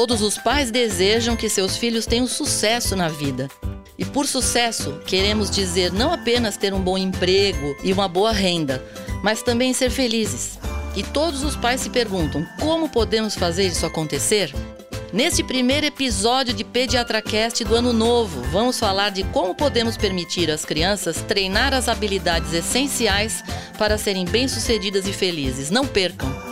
Todos os pais desejam que seus filhos tenham sucesso na vida. E por sucesso, queremos dizer não apenas ter um bom emprego e uma boa renda, mas também ser felizes. E todos os pais se perguntam: como podemos fazer isso acontecer? Neste primeiro episódio de PediatraCast do ano novo, vamos falar de como podemos permitir às crianças treinar as habilidades essenciais para serem bem-sucedidas e felizes. Não percam!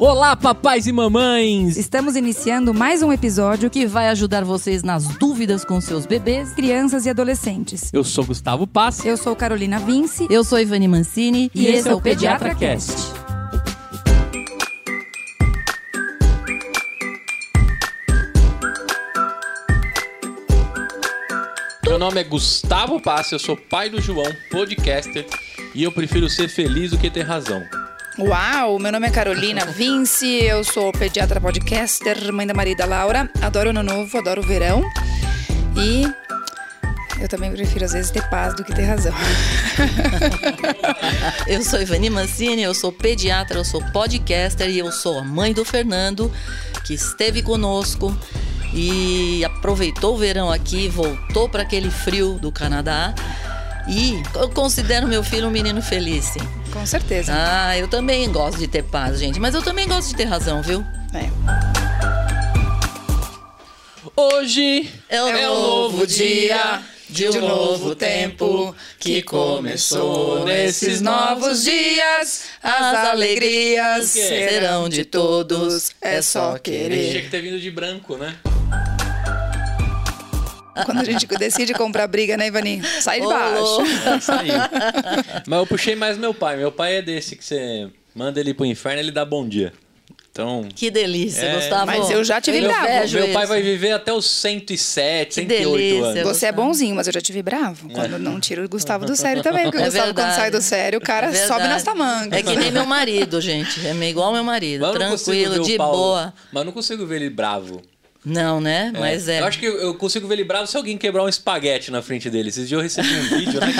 Olá, papais e mamães! Estamos iniciando mais um episódio que vai ajudar vocês nas dúvidas com seus bebês, crianças e adolescentes. Eu sou Gustavo Pass. Eu sou Carolina Vince. Eu sou Ivani Mancini. E, e esse é o PediatraCast. Cast. Meu nome é Gustavo Pass, eu sou pai do João, podcaster, e eu prefiro ser feliz do que ter razão. Uau, meu nome é Carolina Vince, eu sou pediatra podcaster, mãe da Marida Laura, adoro ano novo, adoro o verão e eu também prefiro às vezes ter paz do que ter razão. eu sou Ivani Mancini, eu sou pediatra, eu sou podcaster e eu sou a mãe do Fernando, que esteve conosco e aproveitou o verão aqui, voltou para aquele frio do Canadá. E eu considero meu filho um menino feliz, sim. Com certeza. Ah, eu também gosto de ter paz, gente. Mas eu também gosto de ter razão, viu? É. Hoje é, um é um novo dia de um novo tempo que começou nesses novos dias. As alegrias serão de todos, é só querer. Tinha que ter vindo de branco, né? Quando a gente decide comprar briga, né, Ivani? Sai de baixo. Saiu. Mas eu puxei mais meu pai. Meu pai é desse que você manda ele pro inferno ele dá bom dia. Então, que delícia, é... Gustavo. Mas eu já tive bravo. Meu pai vai viver até os 107, que 108 delícia, anos. Você é bonzinho, mas eu já tive bravo. Quando é. não tiro o Gustavo do sério também. Porque é o Gustavo, verdade. quando sai do sério, o cara é sobe nas tamancas. É que nem meu marido, gente. É igual meu marido. Tranquilo, de boa. Mas não consigo ver ele bravo. Não, né? É. Mas é. Eu acho que eu consigo ver ele bravo se alguém quebrar um espaguete na frente dele. Esses dias eu recebi um vídeo, né?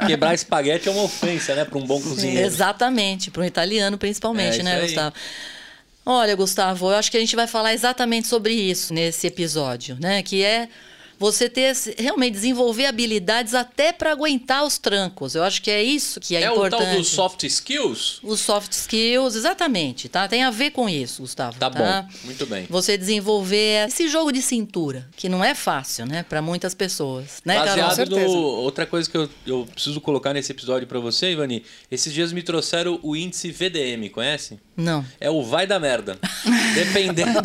Que quebrar espaguete é uma ofensa, né? Para um bom cozinheiro. Exatamente, para um italiano principalmente, é, né, Gustavo? Olha, Gustavo, eu acho que a gente vai falar exatamente sobre isso nesse episódio, né? Que é você ter realmente desenvolver habilidades até para aguentar os trancos. Eu acho que é isso que é, é importante. É o tal dos soft skills? Os soft skills, exatamente, tá? Tem a ver com isso, Gustavo. Tá, tá? bom, muito bem. Você desenvolver esse jogo de cintura, que não é fácil, né, para muitas pessoas, né, Baseado Carol? no outra coisa que eu, eu preciso colocar nesse episódio para você, Ivani, esses dias me trouxeram o índice VDM, conhece? Não. É o vai da merda. dependendo,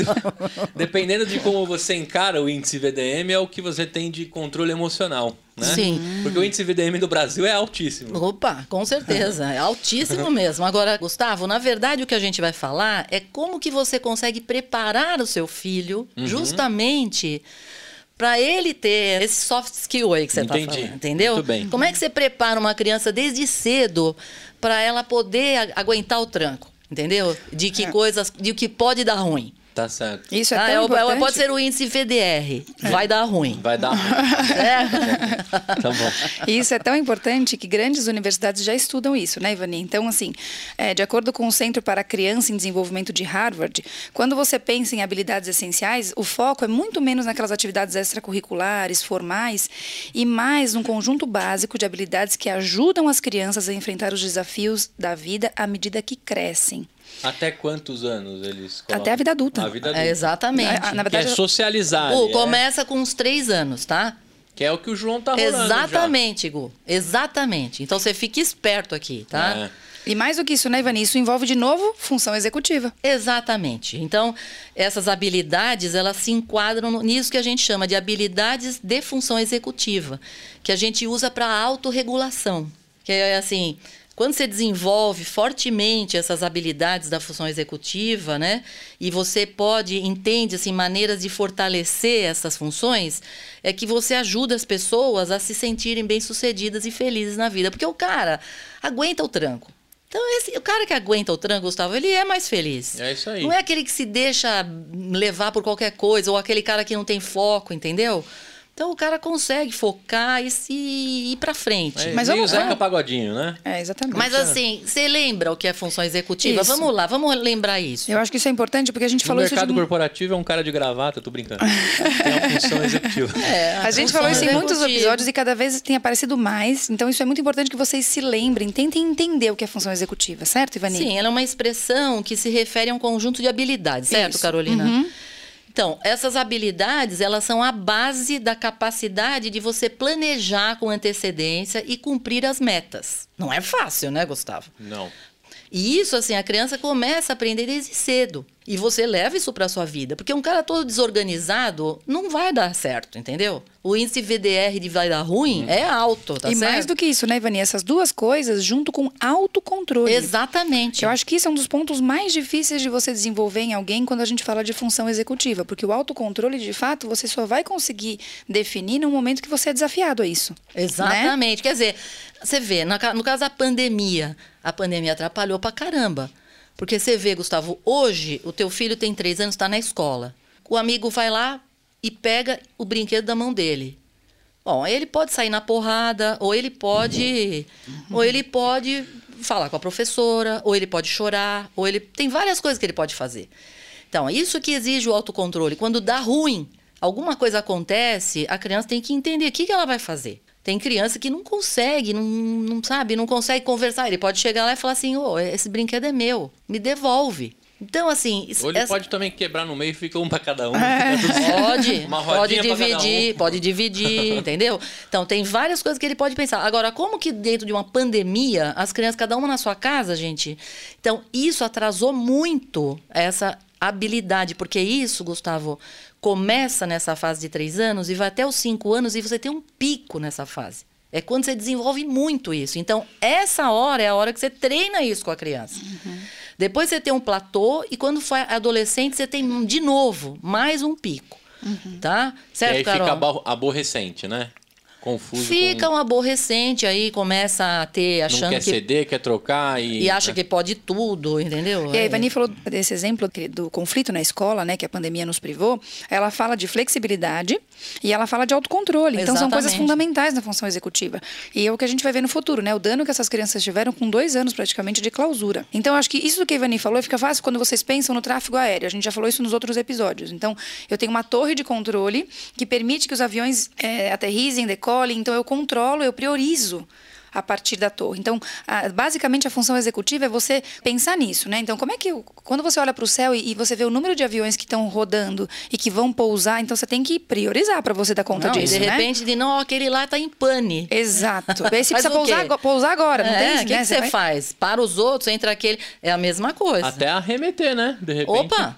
dependendo de como você encara o índice VDM, é o que você tem de controle emocional. Né? Sim. Porque o índice VDM do Brasil é altíssimo. Opa, com certeza. É altíssimo mesmo. Agora, Gustavo, na verdade o que a gente vai falar é como que você consegue preparar o seu filho uhum. justamente para ele ter esse soft skill aí que você está falando, entendeu? Muito bem. Como é que você prepara uma criança desde cedo para ela poder aguentar o tranco, entendeu? De que é. coisas, de o que pode dar ruim. Tá certo. Isso é ah, tão é, importante. Pode ser o índice VDR. É. Vai dar ruim. Vai dar ruim. É. tá bom. Isso é tão importante que grandes universidades já estudam isso, né, Ivani? Então, assim, é, de acordo com o Centro para a Criança em Desenvolvimento de Harvard, quando você pensa em habilidades essenciais, o foco é muito menos naquelas atividades extracurriculares, formais, e mais num conjunto básico de habilidades que ajudam as crianças a enfrentar os desafios da vida à medida que crescem. Até quantos anos eles colocam? Até a vida adulta. A vida adulta. É, exatamente. Na, na verdade, que é socializar. Gu, começa com uns três anos, tá? Que é o que o João tá rolando Exatamente, já. Gu. Exatamente. Então você fique esperto aqui, tá? É. E mais do que isso, né, Ivani? Isso envolve, de novo, função executiva. Exatamente. Então, essas habilidades, elas se enquadram nisso que a gente chama de habilidades de função executiva, que a gente usa para autorregulação. Que é assim, quando você desenvolve fortemente essas habilidades da função executiva, né, e você pode entende assim maneiras de fortalecer essas funções, é que você ajuda as pessoas a se sentirem bem-sucedidas e felizes na vida, porque o cara aguenta o tranco. Então, esse, o cara que aguenta o tranco, Gustavo, ele é mais feliz. É isso aí. Não é aquele que se deixa levar por qualquer coisa, ou aquele cara que não tem foco, entendeu? Então o cara consegue focar e se ir para frente. É, Mas meio vamos- Zeca vamos- Pagodinho, né? É, exatamente. Mas assim, você lembra o que é função executiva? Isso. Vamos lá, vamos lembrar isso. Eu acho que isso é importante porque a gente No falou isso mercado de... corporativo é um cara de gravata, tô brincando. Tem uma função executiva. É, A gente função falou isso em muitos episódios e cada vez tem aparecido mais. Então, isso é muito importante que vocês se lembrem, tentem entender o que é função executiva, certo, Ivani? Sim, ela é uma expressão que se refere a um conjunto de habilidades, certo, Isso. Carolina? Uhum. Então, essas habilidades, elas são a base da capacidade de você planejar com antecedência e cumprir as metas. Não é fácil, né, Gustavo? Não. E isso, assim, a criança começa a aprender desde cedo. E você leva isso para sua vida. Porque um cara todo desorganizado não vai dar certo, entendeu? O índice VDR de vai dar ruim é alto, tá e certo? mais do que isso, né, Ivani? Essas duas coisas junto com autocontrole. Exatamente. Eu acho que isso é um dos pontos mais difíceis de você desenvolver em alguém quando a gente fala de função executiva, porque o autocontrole, de fato, você só vai conseguir definir no momento que você é desafiado a isso. né? Exatamente. Quer dizer, você vê, no caso da pandemia, a pandemia atrapalhou pra caramba. Porque você vê, Gustavo, hoje o teu filho tem três anos, está na escola. O amigo vai lá e pega o brinquedo da mão dele. Bom, ele pode sair na porrada, ou ele pode. ou ele pode falar com a professora, ou ele pode chorar, ou ele. Tem várias coisas que ele pode fazer. Então, isso que exige o autocontrole. Quando dá ruim, alguma coisa acontece, a criança tem que entender o que, que ela vai fazer. Tem criança que não consegue, não, não sabe, não consegue conversar. Ele pode chegar lá e falar assim: ô, esse brinquedo é meu, me devolve. Então, assim. Ou ele essa- pode também quebrar no meio e fica um pra cada um. Pode, Uma pode cada dividir, um. pode dividir, entendeu? Então tem várias coisas que ele pode pensar. Agora, como que dentro de uma pandemia, as crianças, cada uma na sua casa, gente? Então, isso atrasou muito essa habilidade, porque isso, Gustavo, começa nessa fase de três anos e vai até os cinco anos e você tem um pico nessa fase. É quando você desenvolve muito isso. Então, essa hora é a hora que você treina isso com a criança. Depois você tem um platô e quando for adolescente você tem de novo mais um pico. Tá? E Certo, aí Carol? fica abo- aborrecente, né? Confuso. Fica com... um aborrecente aí, começa a ter, Não achando quer que. ceder, quer trocar e. E acha né? que pode tudo, entendeu? E a É. Ivani falou desse exemplo do conflito na escola, né, que a pandemia nos privou. Ela fala de flexibilidade e ela fala de autocontrole. Então são coisas Exatamente. fundamentais na função executiva. E é o que a gente vai ver no futuro, né? O dano que essas crianças tiveram com dois anos praticamente de clausura. Então acho que isso do que a Ivani falou fica fácil quando vocês pensam no tráfego aéreo. A gente já falou isso nos outros episódios. Então eu tenho uma torre de controle que permite que os aviões eh, aterrissem, decolem. Então eu controlo, eu priorizo a partir da torre. Então, a- basicamente, a função executiva é você pensar nisso, né? Então, como é que eu- quando você olha para o céu e, e você vê o número de aviões que estão rodando e que vão pousar, então você tem que priorizar para você dar conta Não, disso, de né? repente, de não, aquele lá tá em pane. Exato. Aí você Faz precisa pousar, pousar agora, não É, tem o que, né? que você vai- faz? Para os outros, entra aquele. É a mesma coisa. Até arremeter, né? De repente. Opa!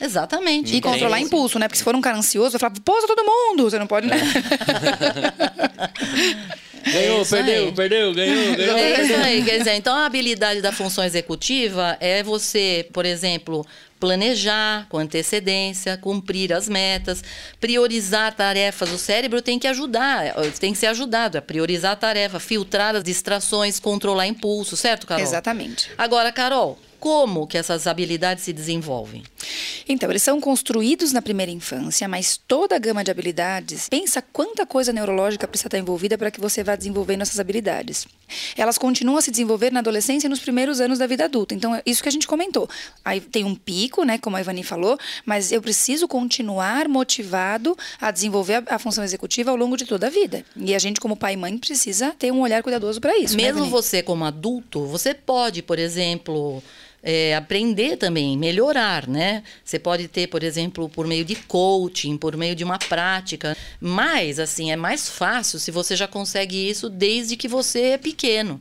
Exatamente. E controlar impulso, né? Porque se for um cara ansioso, vai falar, pousa todo mundo. Você não pode, né? Ganhou, É perdeu, aí. perdeu, ganhou, ganhou. É isso aí, quer dizer, então a habilidade da função executiva é você, por exemplo, planejar com antecedência, cumprir as metas, priorizar tarefas. O cérebro tem que ajudar, tem que ser ajudado a priorizar a tarefa, filtrar as distrações, controlar impulso, certo, Carol? Exatamente. Agora, Carol, como que essas habilidades se desenvolvem? Então, eles são construídos na primeira infância, mas toda a gama de habilidades, pensa quanta coisa neurológica precisa estar envolvida para que você vá desenvolvendo essas habilidades. Elas continuam a se desenvolver na adolescência e nos primeiros anos da vida adulta. Então, é isso que a gente comentou. Aí tem um pico, né, como a Ivani falou, mas eu preciso continuar motivado a desenvolver a, a função executiva ao longo de toda a vida. E a gente, como pai e mãe, precisa ter um olhar cuidadoso para isso. né, Mesmo Ivani? você como adulto, você pode, por exemplo, é, aprender também, melhorar, né? Você pode ter, por exemplo, por meio de coaching, por meio de uma prática. Mas, assim, é mais fácil se você já consegue isso desde que você é pequeno.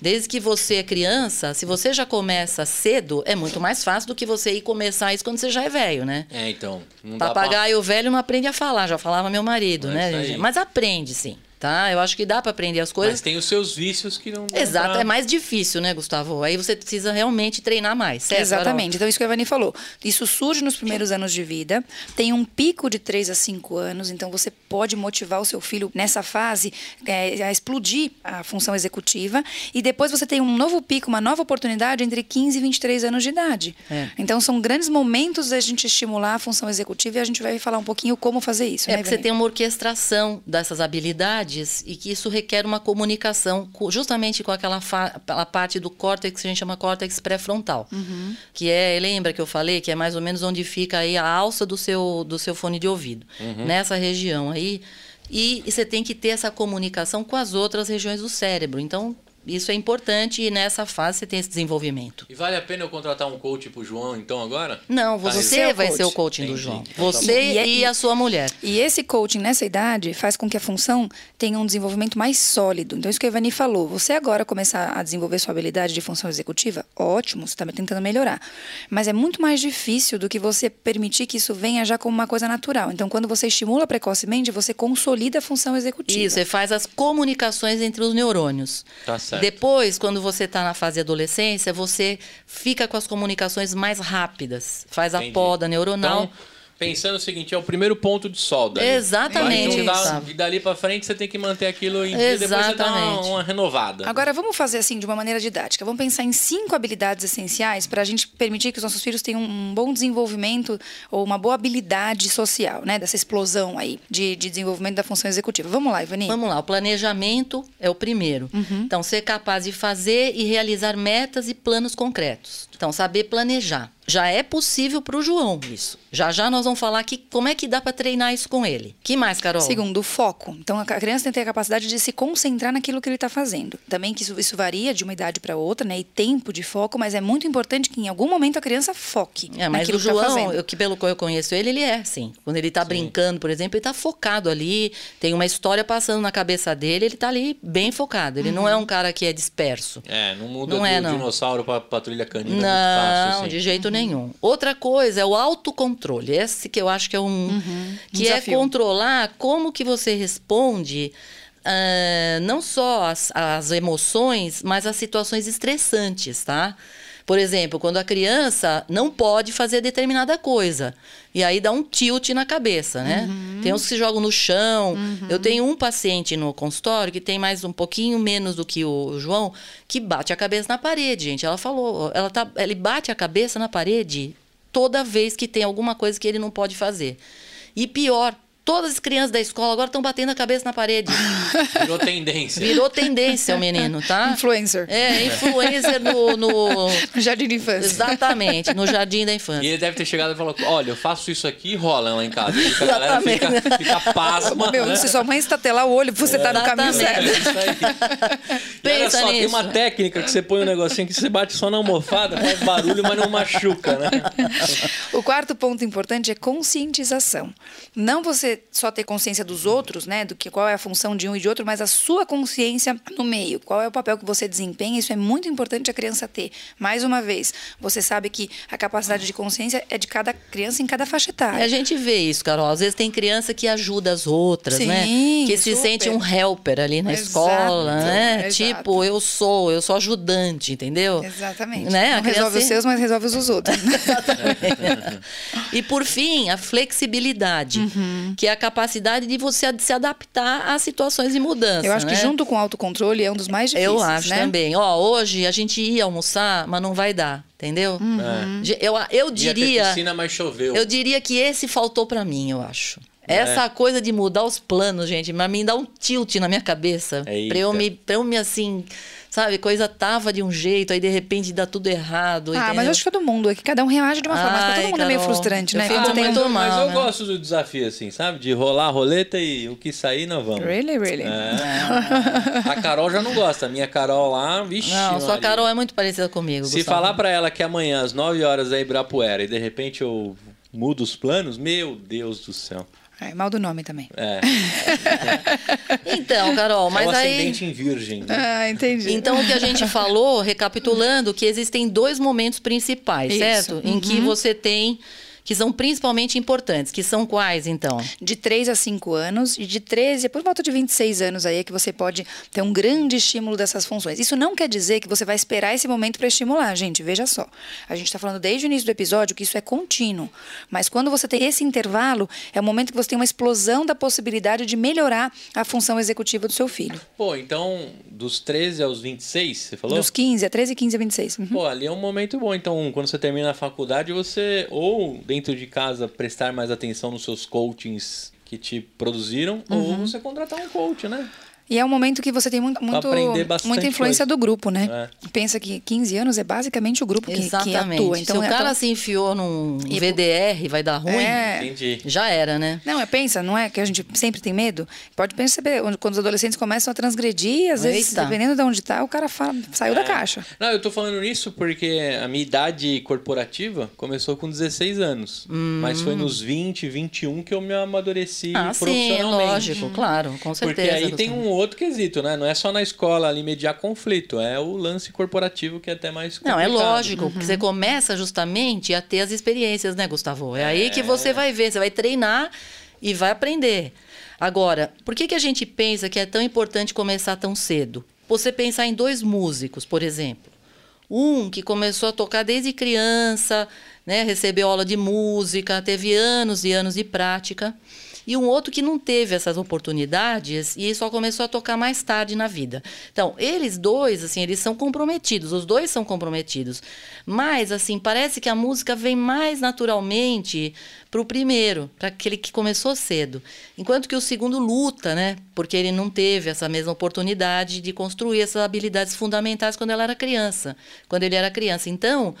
Desde que você é criança, se você já começa cedo, é muito mais fácil do que você ir começar isso quando você já é velho, né? É, então. Dá pra- Papagaio velho não aprende a falar, já falava meu marido, É né? Mas aprende, sim. Tá? Eu acho que dá para aprender as coisas. Mas tem os seus vícios que não Exato, pra- é mais difícil, né, Gustavo? Aí você precisa realmente treinar mais, certo? Carol? Exatamente. Então, isso que a Ivani falou. Isso surge nos primeiros anos de vida, tem um pico de 3 a 5 anos, então você pode motivar o seu filho nessa fase é, a explodir a função executiva, e depois você tem um novo pico, uma nova oportunidade entre 15 e 23 anos de idade. É. Então, são grandes momentos da gente estimular a função executiva e a gente vai falar um pouquinho como fazer isso, É né, porque você tem uma orquestração dessas habilidades e que isso requer uma comunicação co- justamente com aquela, aquela parte do córtex que a gente chama córtex pré-frontal. Uhum. Que é, lembra que eu falei, que é mais ou menos onde fica aí a alça do seu, do seu fone de ouvido. Nessa região aí. E, e você tem que ter essa comunicação com as outras regiões do cérebro. Então, isso é importante e nessa fase você tem esse desenvolvimento. E vale a pena eu contratar um coach pro João, então, agora? Não, Tá, você é o vai coach. ser o coaching do Entendi. João. Então tá Você bom. e, E é- a sua mulher. E esse coaching nessa idade faz com que a função tenha um desenvolvimento mais sólido. Então, isso que a Ivani falou. Você agora começar a desenvolver sua habilidade de função executiva, ótimo, você está tentando melhorar. Mas é muito mais difícil do que você permitir que isso venha já como uma coisa natural. Então, quando você estimula precocemente, você consolida a função executiva. Isso, você faz as comunicações entre os neurônios. Tá certo. Depois, quando você está na fase de adolescência, você fica com as comunicações mais rápidas. Faz a Entendi. poda neuronal. Então, pensando o seguinte, é o primeiro ponto de solda. Exatamente, Então, dá- e dali pra frente você tem que manter aquilo em dia, depois você dá uma, uma renovada. Agora, vamos fazer assim, de uma maneira didática. Vamos pensar em cinco habilidades essenciais para a gente permitir que os nossos filhos tenham um bom desenvolvimento ou uma boa habilidade social, né? Dessa explosão aí de, de desenvolvimento da função executiva. Vamos lá, Ivani. Vamos lá, o planejamento é o primeiro. Uhum. Então, ser capaz de fazer e realizar metas e planos concretos. Então, saber planejar. Já é possível para o João isso. Já já nós vamos falar que como é que dá para treinar isso com ele. Que mais, Carol? Segundo, o foco. Então, a criança tem que ter a capacidade de se concentrar naquilo que ele está fazendo. Também que isso, isso varia de uma idade para outra, né? E tempo de foco, mas é muito importante que em algum momento a criança foque É, mas naquilo o que está João, fazendo. eu, que pelo que eu conheço ele, ele é assim. Quando ele tá brincando, por exemplo, ele tá focado ali, tem uma história passando na cabeça dele, ele tá ali bem focado. Ele não é um cara que é disperso. É, não muda Não do é, não. dinossauro pra patrulha canina Não, é muito fácil, assim. de jeito nenhum. Outra coisa é o autocontrole. Esse que eu acho que é um. que é desafio. controlar como que você responde. ah, não só as, as emoções, mas as situações estressantes, tá? Por exemplo, quando a criança não pode fazer determinada coisa. E aí dá um tilt na cabeça, né? Tem uns que se jogam no chão. Eu tenho um paciente no consultório que tem mais um pouquinho menos do que o João, que bate a cabeça na parede, gente. Ela falou, ela tá, ele bate a cabeça na parede toda vez que tem alguma coisa que ele não pode fazer. E pior, todas as crianças da escola agora estão batendo a cabeça na parede. Virou tendência. Virou tendência o menino, tá? Influencer. É, influencer no, no- No jardim de infância. Exatamente, no jardim da E infância. ele deve ter chegado e falou: Olha, eu faço isso aqui e rola lá em casa. A galera fica, fica pasma. Meu, né? se sua mãe estatelar o olho, você tá no caminho Exatamente. É certo. isso aí. E olha Pensa só, tem nisso. uma técnica que você põe um negocinho que você bate só na almofada, faz barulho, mas não machuca, né? O quarto ponto importante é conscientização. Não você só ter consciência dos outros, né, do que qual é a função de um e de outro, mas a sua consciência no meio. Qual é o papel que você desempenha? Isso é muito importante a criança ter. Mais uma vez, você sabe que a capacidade de consciência é de cada criança em cada faixa E etária. a gente vê isso, Carol. Às vezes tem criança que ajuda as outras, né? Sim, Que se super. sente um helper ali na Exato, escola, né? exato. Tipo, eu sou, eu sou ajudante, entendeu? Exatamente. Né? A Não resolve os seus, mas resolve os outros. e por fim, a flexibilidade, Uhum. Que é a capacidade de você se adaptar às situações de mudança. Eu acho que né? junto com o autocontrole é um dos mais difíceis. Eu acho né? também. Ó, hoje a gente ia almoçar, mas não vai dar, entendeu? De- Eu, eu Ia ter diria, piscina, mas choveu. eu diria que esse faltou pra mim, eu acho. Essa coisa de mudar os planos, gente, mas me dá um tilt na minha cabeça. Eita. Pra eu, me, pra eu me, assim, sabe, coisa tava de um jeito, aí de repente dá tudo errado. Ah, entendeu? mas eu acho que todo mundo, é que cada um reage de uma forma. Mas todo mundo é meio Carol, frustrante, né? Quando tem muito mas mal, eu né? gosto do desafio, assim, sabe? De rolar a roleta e o que sair, nós vamos. Really, really. É. A Carol já não gosta. A minha Carol lá, vixi. Não, sua Maria. Carol é muito parecida comigo. Se Gustavo. falar pra ela que amanhã, às 9 horas, é Ibirapuera e de repente eu mudo os planos, meu Deus do céu. É, mal do nome também. É. Então, Carol, mas é o aí. ascendente em virgem. né? Ah, entendi. Então, o que a gente falou, recapitulando, que existem dois momentos principais, Isso. certo? Em que você tem que são principalmente importantes, que são quais, então? De 3 a 5 anos e de 13 por volta de 26 anos aí é que você pode ter um grande estímulo dessas funções. Isso não quer dizer que você vai esperar esse momento para estimular, gente. Veja só. A gente está falando desde o início do episódio que isso é contínuo. Mas quando você tem esse intervalo, é o momento que você tem uma explosão da possibilidade de melhorar a função executiva do seu filho. Pô, então, dos 13 aos 26, você falou? Dos 15, a 13, 15 a 26. Uhum. Pô, ali é um momento bom. Então, quando você termina a faculdade, você ou dentro de casa prestar mais atenção nos seus coachings que te produziram, uhum. ou você contratar um coach, né? E é um momento que você tem muito, muito muita influência coisa. do grupo, né? É. Pensa que 15 anos é basicamente o grupo que, que atua. Então, se o é cara se enfiou num e, VDR vai dar ruim, é... já era, né? Não, é pensa, não é que a gente sempre tem medo? Pode perceber, quando os adolescentes começam a transgredir, às Eita. vezes, dependendo de onde está, o cara fala, saiu é. da caixa. Não, eu tô falando nisso porque a minha idade corporativa começou com 16 anos. Hum. Mas foi nos 20, 21 que eu me amadureci ah, profissionalmente. Sim, lógico, claro, com certeza. Porque aí tem um outro quesito, né? Não é só na escola ali mediar conflito, é o lance corporativo que é até mais complicado. Não, é lógico, uhum. porque você começa justamente a ter as experiências, né, Gustavo? É, é aí que você vai ver, você vai treinar e vai aprender. Agora, por que, que a gente pensa que é tão importante começar tão cedo? Você pensar em dois músicos, por exemplo. Um que começou a tocar desde criança, né, recebeu aula de música, teve anos e anos de prática e um outro que não teve essas oportunidades e só começou a tocar mais tarde na vida. Então, eles dois, assim, eles são comprometidos, os dois são comprometidos. Mas, assim, parece que a música vem mais naturalmente para o primeiro, para aquele que começou cedo. Enquanto que o segundo luta, né? Porque ele não teve essa mesma oportunidade de construir essas habilidades fundamentais quando ela era criança, quando ele era criança. Então,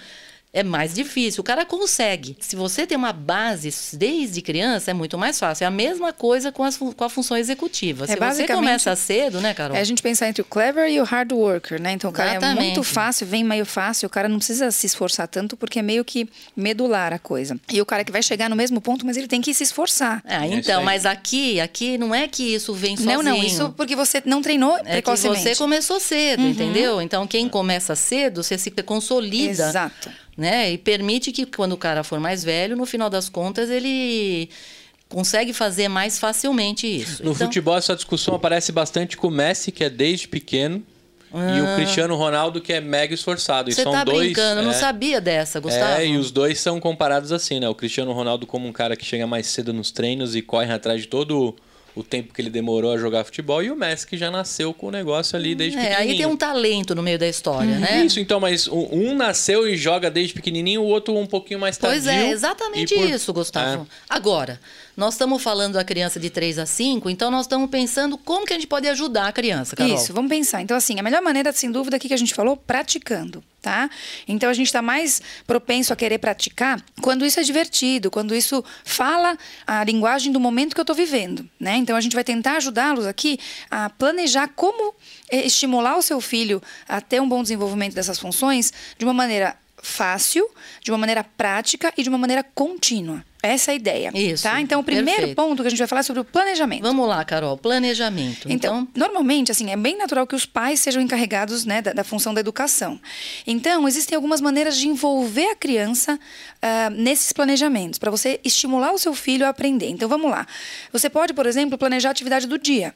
é mais difícil. O cara consegue. Se você tem uma base desde criança, é muito mais fácil. É a mesma coisa com, as, com a função executiva. É, Se você começa cedo, né, Carol? É a gente pensar entre o clever e o hard worker, né? Então, o cara Exatamente. é muito fácil, vem meio fácil. O cara não precisa se esforçar tanto porque é meio que medular a coisa. E o cara que vai chegar no mesmo ponto, mas ele tem que se esforçar. É, então, mas aqui, aqui não é que isso vem sozinho. Não, não. Isso porque você não treinou é precocemente. você começou cedo, uhum. entendeu? Então, quem começa cedo, você se consolida. Exato né? E permite que quando o cara for mais velho, no final das contas, ele consegue fazer mais facilmente isso. No então... futebol essa discussão aparece bastante com o Messi, que é desde pequeno, ah. e o ah. Cristiano Ronaldo, que é mega esforçado. Você são tá dois, brincando, eu não é, sabia dessa, Gustavo. É, e os dois são comparados assim, né? O Cristiano Ronaldo como um cara que chega mais cedo nos treinos e corre atrás de todo o tempo que ele demorou a jogar futebol e o Messi que já nasceu com o negócio ali desde é, pequenininho. Aí tem um talento no meio da história, né? Isso, então, mas um nasceu e joga desde pequenininho, o outro um pouquinho mais tardio. Pois é, exatamente por... isso, Gustavo. É. Agora, nós estamos falando da criança de 3 a 5, então nós estamos pensando como que a gente pode ajudar a criança, Carol. Isso, vamos pensar. Então, assim, a melhor maneira, sem dúvida, aqui que a gente falou, praticando tá? Então a gente está mais propenso a querer praticar quando isso é divertido, quando isso fala a linguagem do momento que eu estou vivendo, né? Então a gente vai tentar ajudá-los aqui a planejar como eh, estimular o seu filho a ter um bom desenvolvimento dessas funções de uma maneira fácil, de uma maneira prática e de uma maneira contínua. Essa é a ideia. Isso. Tá? Então, o primeiro perfeito. ponto que a gente vai falar é sobre o planejamento. Vamos lá, Carol. Planejamento. Então, então, normalmente, assim, é bem natural que os pais sejam encarregados né, da, da função da educação. Então, existem algumas maneiras de envolver a criança uh, nesses planejamentos, para você estimular o seu filho a aprender. Então, vamos lá. Você pode, por exemplo, planejar a atividade do dia.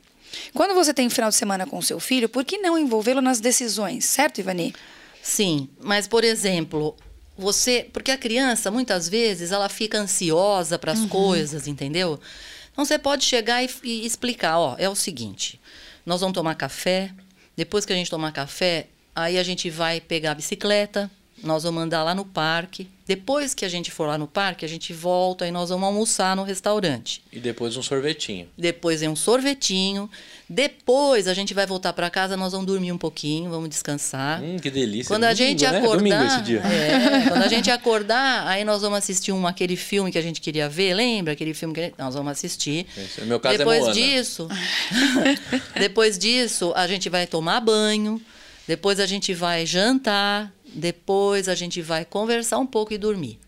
Quando você tem final de semana com o seu filho, por que não envolvê-lo nas decisões, certo, Ivani? Sim, mas, por exemplo, você. Porque a criança, muitas vezes, ela fica ansiosa para as uhum. coisas, entendeu? Então você pode chegar e, e, explicar: ó, é o seguinte, nós vamos tomar café, depois que a gente tomar café, aí a gente vai pegar a bicicleta, nós vamos andar lá no parque. Depois que a gente for lá no parque, a gente volta e nós vamos almoçar no restaurante. E depois um sorvetinho. Depois é um sorvetinho. Depois a gente vai voltar para casa, nós vamos dormir um pouquinho, vamos descansar. Hum, que delícia. Quando a gente né? acordar, é, quando a gente acordar, aí nós vamos assistir um aquele filme que a gente queria ver, lembra aquele filme que nós vamos assistir. Esse, no meu caso é depois é Moana. disso, depois disso a gente vai tomar banho. Depois a gente vai jantar, depois a gente vai conversar um pouco e dormir.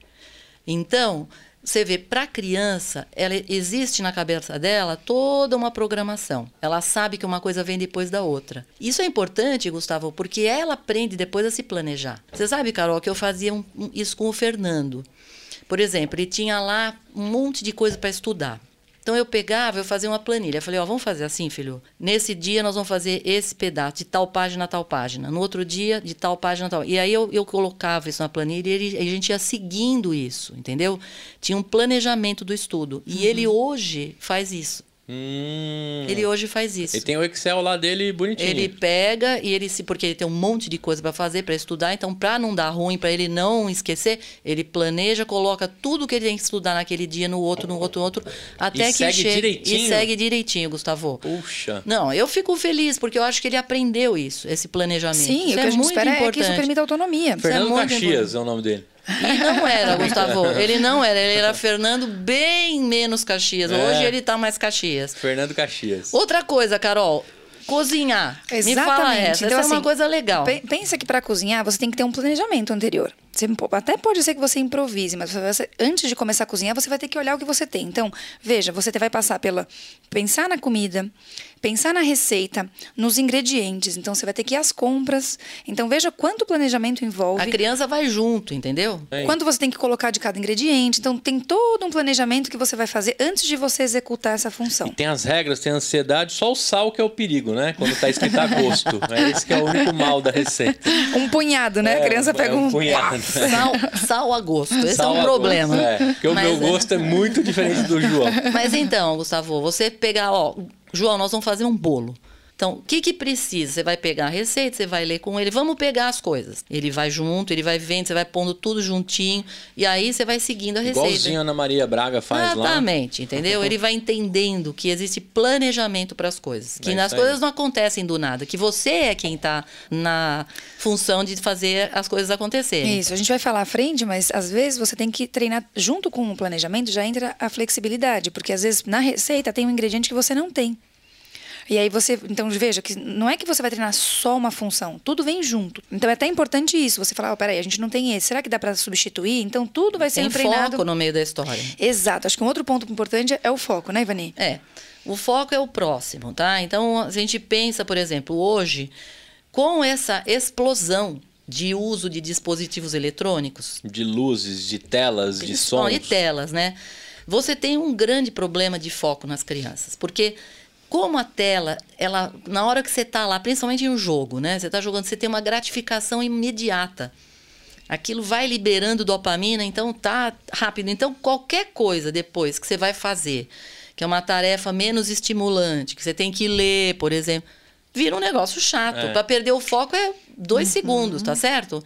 Então, você vê, para a criança, ela existe na cabeça dela toda uma programação. Ela sabe que uma coisa vem depois da outra. Isso é importante, Gustavo, porque ela aprende depois a se planejar. Você sabe, Carol, que eu fazia um, isso com o Fernando. Por exemplo, ele tinha lá um monte de coisa para estudar. Então eu pegava, eu fazia uma planilha. Eu falei, ó, vamos fazer assim, filho. Nesse dia nós vamos fazer esse pedaço, de tal página a tal página. No outro dia, de tal página a tal. E aí eu, eu colocava isso na planilha e ele, a gente ia seguindo isso, entendeu? Tinha um planejamento do estudo. E uhum. ele hoje faz isso. Hum. Ele hoje faz isso. Ele tem o Excel lá dele bonitinho. Ele pega e ele se porque ele tem um monte de coisa para fazer, para estudar, então para não dar ruim, para ele não esquecer, ele planeja, coloca tudo que ele tem que estudar naquele dia no outro, no outro, no outro, até e que segue chegue direitinho. e segue direitinho, Gustavo. Puxa. Não, eu fico feliz porque eu acho que ele aprendeu isso, esse planejamento. Sim, isso o que é a gente muito espera importante. é que isso permita autonomia. Fernando é Caxias importante. é o nome dele. E não era, Gustavo. Ele não era. Ele era Fernando bem menos Caxias. É. Hoje ele tá mais Caxias. Fernando Caxias. Outra coisa, Carol. Cozinhar. Me fala Exatamente. essa. Então, essa é uma assim, coisa legal. Pe- Pensa que para cozinhar você tem que ter um planejamento anterior. Você até pode ser que você improvise, mas você- antes de começar a cozinhar, você vai ter que olhar o que você tem. Então, veja, você vai passar pela pensar na comida, pensar na receita, nos ingredientes. Então, você vai ter que ir às compras. Então, veja quanto planejamento envolve. A criança vai junto, entendeu? É. Quanto você tem que colocar de cada ingrediente. Então, tem todo um planejamento que você vai fazer antes de você executar essa função. Tem as regras, tem a ansiedade, só o sal que é o perigo, né? Quando tá escrito a gosto. É esse que é o único mal da receita. Um punhado, né? a criança é pega um um. punhado. Sal, sal a gosto. Esse Sal é um problema. gosto, é. Porque o Mas, meu é, gosto é muito diferente do João. Mas então, Gustavo, você pegar, ó, João, nós vamos fazer um bolo. Então, o que que precisa? Você vai pegar a receita, você vai ler com ele, vamos pegar as coisas. Ele vai junto, ele vai vendo, você vai pondo tudo juntinho, e aí você vai seguindo a receita. Igualzinho a Ana Maria Braga faz lá. Exatamente, entendeu? Ele vai entendendo que existe planejamento para as coisas. Que É as coisas não acontecem do nada. Que você é quem está na função de fazer as coisas acontecerem. Isso, a gente vai falar à frente, mas às vezes você tem que treinar junto com o planejamento, já entra a flexibilidade, porque às vezes na receita tem um ingrediente que você não tem. E aí você, então veja que não é que você vai treinar só uma função, tudo vem junto. Então é até importante isso, você falar, oh, peraí, a gente não tem esse, será que dá para substituir? Então tudo vai Tem sendo treinado. foco no meio da história. Exato, acho que um outro ponto importante é o foco, né, Ivani? É. O foco é o próximo, tá? Então, a gente pensa, por exemplo, hoje, com essa explosão de uso de dispositivos eletrônicos, De luzes, de telas, de sons. de telas, né? Você tem um grande problema de foco nas crianças, porque como a tela, ela na hora que você está lá, principalmente em um jogo, né? Você está jogando, você tem uma gratificação imediata. Aquilo vai liberando dopamina, então tá rápido. Então qualquer coisa depois que você vai fazer, que é uma tarefa menos estimulante, que você tem que ler, por exemplo, vira um negócio chato. É. Para perder o foco é dois segundos, tá certo?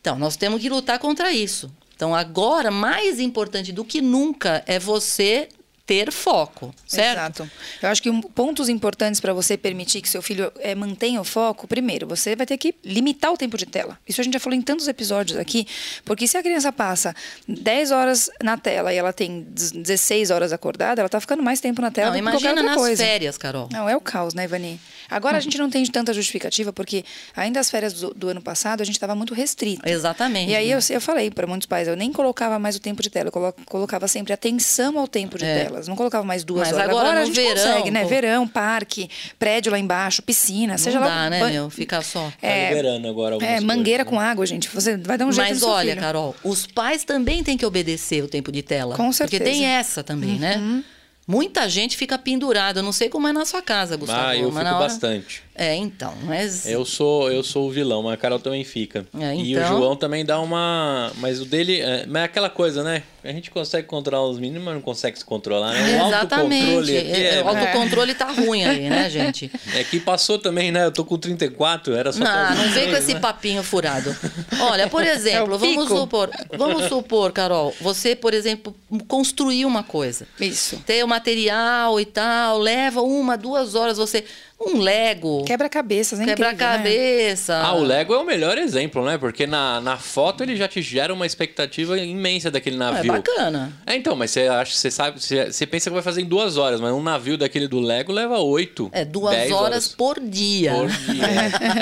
Então, nós temos que lutar contra isso. Então, agora, mais importante do que nunca é você ter foco, certo? Exato. Eu acho que um, pontos importantes para você permitir que seu filho eh, mantenha o foco, primeiro, você vai ter que limitar o tempo de tela. Isso a gente já falou em tantos episódios aqui, porque se a criança passa 10 horas na tela e ela tem 16 horas acordada, ela tá ficando mais tempo na tela Não, do que qualquer imagina outra nas coisa. férias, Carol. Não, é o caos, né, Ivani? Agora a gente não tem tanta justificativa, porque ainda as férias do, do ano passado a gente estava muito restrito. Exatamente. E aí eu, eu falei para muitos pais, eu nem colocava mais o tempo de tela, eu colo- colocava sempre atenção ao tempo de É. telas. Não colocava mais duas Mas horas. agora a no gente verão, consegue, né? pô. Verão, parque, prédio lá embaixo, piscina, seja Não lá. dá, né, ban- meu? Ficar só. Tá liberando agora É, coisas, mangueira né? com água, gente. Você vai dar um jeito Mas no seu olha, filho. Carol, os pais também têm que obedecer o tempo de tela. Com Porque certeza. tem essa também, né? Muita gente fica pendurada. Eu não sei como é na sua casa, Gustavo. Ah, eu mas fico hora... bastante. É, então. Mas Eu sou, eu sou o vilão, mas a Carol também fica. É, E o então- João também dá uma. Mas o dele. É, mas é aquela coisa, né? A gente consegue controlar os meninos, mas não consegue se controlar, né? O autocontrole Exatamente. aqui É, é, O autocontrole tá ruim aí, né, gente? é que passou também, né? Eu tô com 34, era só. Não, não vem com esse papinho furado. Olha, por exemplo, É o vamos supor, vamos supor, Carol, você, por exemplo, construir uma coisa. Isso. Ter o material e tal, leva uma, duas horas você. Um Lego. Quebra-cabeças, é incrível, né? Quebra-cabeça. Ah, o Lego é o melhor exemplo, né? Porque na, na foto ele já te gera uma expectativa imensa daquele Ah, É navio. bacana. É, então, mas você acha, você sabe, você, você pensa que vai fazer em duas horas, mas um navio daquele do Lego leva oito. É duas dez horas, por dia. por dia.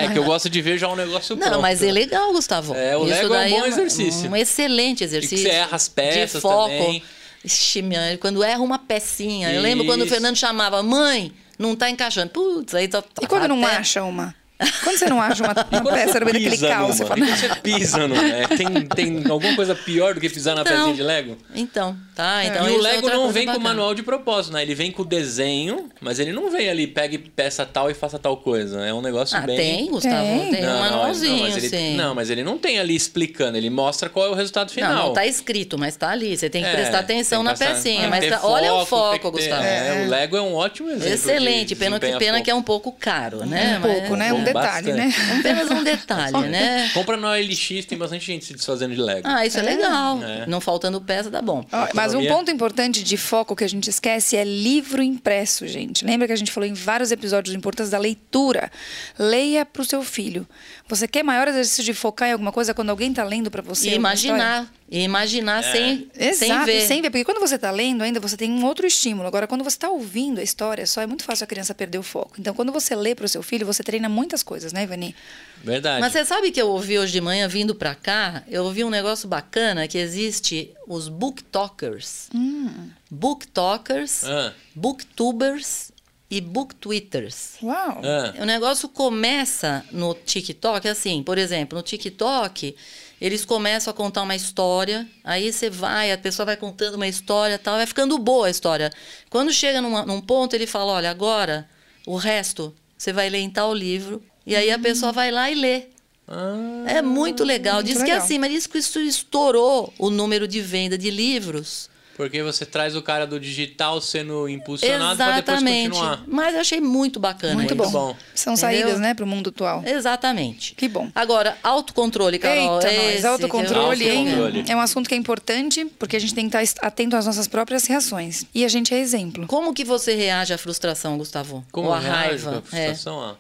é que eu gosto de ver já um negócio Não, pronto. mas é legal, Gustavo. É, o Isso Lego é um bom exercício. Um excelente exercício. você erra as peças de foco. também. Ixi, minha, quando erra uma pecinha. Eu lembro quando o Isso. Fernando chamava, mãe, não tá encaixando. Putz, aí tá. E quando não acha uma? Quando você não acha uma, uma peça no meio daquele caos, você fala... Você pisa numa, é, tem, tem alguma coisa pior do que pisar na pecinha de Lego? Então, tá. Então e o Lego não vem bacana. com manual de propósito, né? Ele vem com o desenho, mas ele não vem ali, pegue peça tal e faça tal coisa. É um negócio ah, bem... tem, Gustavo. Tem, tem não, um manualzinho, não, mas ele, sim. Não, mas ele não tem ali explicando, ele mostra qual é o resultado final. Não, não tá escrito, mas tá ali. Você tem que é, prestar atenção na pecinha. Mas tá, foco, olha o foco, Gustavo. É, o Lego é um ótimo exemplo. Excelente. Pena, que, pena que é um pouco caro, né? Um pouco, né? Um detalhe, né? Apenas um detalhe, né? Compra no OLX, tem bastante gente se desfazendo de Lego. Ah, isso é, é legal. É. Não faltando peça, dá bom. mas um ponto importante de foco que a gente esquece é livro impresso, gente. Lembra que a gente falou em vários episódios importantes da leitura? Leia para o seu filho. Você quer maior exercício de focar em alguma coisa quando alguém está lendo para você? E imaginar. E imaginar é. sem, Exato, sem ver. sem ver. Porque quando você está lendo ainda, você tem um outro estímulo. Agora, quando você está ouvindo a história só, é muito fácil a criança perder o foco. Então, quando você lê para o seu filho, você treina muitas coisas, né, Ivani? Verdade. Mas você sabe que eu ouvi hoje de manhã, vindo para cá, eu ouvi um negócio bacana, que existe os booktalkers. Hum. Booktalkers, ah. booktubers e booktwitters. Uau! Ah. O negócio começa no TikTok, assim, por exemplo, no TikTok eles começam a contar uma história, aí você vai, a pessoa vai contando uma história tal, vai ficando boa a história. Quando chega numa, num ponto, ele fala: olha, agora o resto você vai ler em tal livro, e aí a hum. pessoa vai lá e lê. Ah, é muito legal. Diz legal. que assim, mas diz que isso estourou o número de venda de livros porque você traz o cara do digital sendo impulsionado para depois continuar. Mas eu achei muito bacana Muito isso. bom. São Entendeu? saídas, né, para o mundo atual. Exatamente. Que bom. Agora, autocontrole, Carol. Eita, nós, autocontrole, hein? É um assunto que é importante, porque a gente tem que estar atento às nossas próprias reações. E a gente é exemplo. Como que você reage à frustração, Gustavo? Como Ou à raiva? À frustração, é.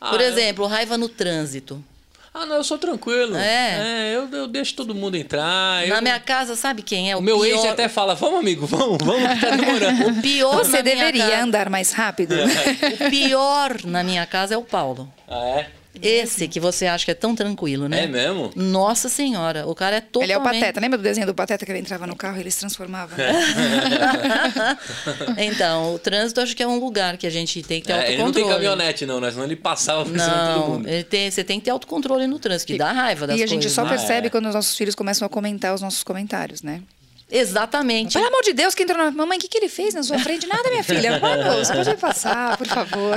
ah. Por exemplo, raiva no trânsito. Ah, não, eu sou tranquilo. É. é eu, eu deixo todo mundo entrar. Na eu... minha casa, sabe quem é? O, o meu pior... ex até fala: vamos, amigo, vamos, vamos, que tá demorando. o pior. Você deveria casa... andar mais rápido. É. o pior na minha casa é o Paulo. Ah, é? Esse que você acha que é tão tranquilo, né? É mesmo? Nossa senhora, o cara é totalmente... Ele é o Pateta. Lembra do desenho do Pateta que ele entrava no carro e ele se transformava? então, o trânsito acho que é um lugar que a gente tem que ter é, autocontrole. Ele não tem caminhonete, não, né? Senão ele passava por cima de todo mundo. Ele tem, você tem que ter autocontrole no trânsito, que dá raiva das coisas. E a gente só né? percebe ah, é. quando os nossos filhos começam a comentar os nossos comentários, né? Exatamente. Pelo amor de Deus, que entrou na. Mamãe, o que, que ele fez na sua frente? Nada, minha filha. Vamos, pode passar, por favor.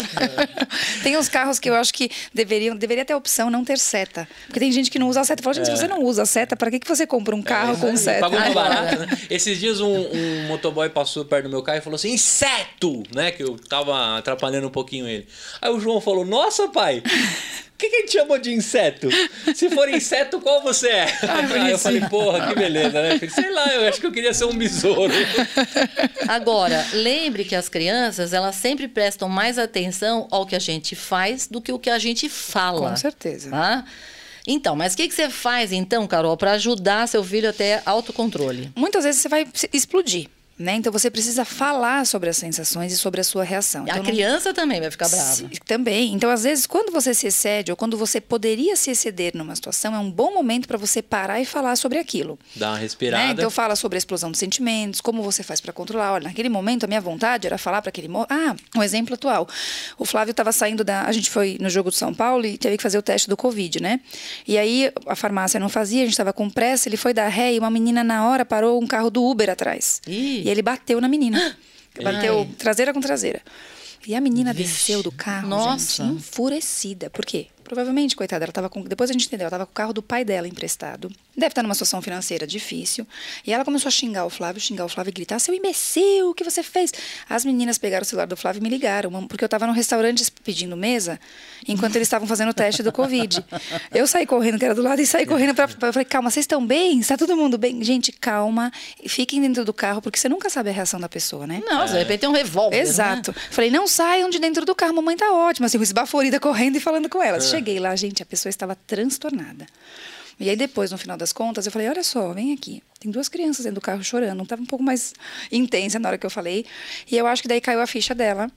Tem uns carros que eu acho que deveriam, deveria ter a opção não ter seta. Porque tem gente que não usa a seta. Fala, gente, é. se você não usa a seta, para que, que você compra um carro é, com seta? Pagou uma barata, né? Esses dias um, um, motoboy passou perto do meu carro e falou assim: inseto! Né? Que eu tava atrapalhando um pouquinho ele. Aí o João falou: Nossa, pai! Que, que a gente chamou de inseto? Se for inseto, qual você é? Ah, Aí eu falei, porra, que beleza, né? Sei lá, eu acho que eu queria ser um besouro. Agora, lembre que as crianças, elas sempre prestam mais atenção ao que a gente faz do que o que a gente fala. Com certeza. Tá? Então, mas o que, que você faz, então, Carol, para ajudar seu filho a ter autocontrole? Muitas vezes você vai explodir. Né? Então você precisa falar sobre as sensações e sobre a sua reação. Então, a criança não... também vai ficar brava. Se... Também. Então, às vezes, quando você se excede ou quando você poderia se exceder numa situação, é um bom momento para você parar e falar sobre aquilo. Dá uma respirada. Né? Então fala sobre a explosão dos sentimentos, como você faz para controlar. Olha, naquele momento a minha vontade era falar para aquele. Ah, um exemplo atual. O Flávio estava saindo da. A gente foi no jogo de São Paulo e teve que fazer o teste do Covid, né? E aí a farmácia não fazia, a gente estava com pressa, ele foi dar ré e uma menina na hora parou um carro do Uber atrás. Ih. E ele bateu na menina. Bateu Ai. traseira com traseira. E a menina Vixe. desceu do carro, Nossa. gente, enfurecida. Por quê? Provavelmente, coitada, ela estava com. Depois a gente entendeu, ela estava com o carro do pai dela emprestado. Deve estar numa situação financeira difícil. E ela começou a xingar o Flávio, xingar o Flávio e gritar: seu imbecil, o que você fez? As meninas pegaram o celular do Flávio e me ligaram, porque eu estava no restaurante pedindo mesa, enquanto eles estavam fazendo o teste do Covid. Eu saí correndo, que era do lado, e saí correndo para. Eu falei: calma, vocês estão bem? Está todo mundo bem? Gente, calma, fiquem dentro do carro, porque você nunca sabe a reação da pessoa, né? Não, de repente tem um revólver. Né? Exato. Né? Falei: não saiam de dentro do carro, mamãe tá ótima, assim, esbaforida correndo e falando com elas. É. Cheguei lá, gente, a pessoa estava transtornada. E aí depois, no final das contas, eu falei, olha só, vem aqui. Tem duas crianças dentro do carro chorando. Estava um pouco mais intensa na hora que eu falei. E eu acho que daí caiu a ficha dela.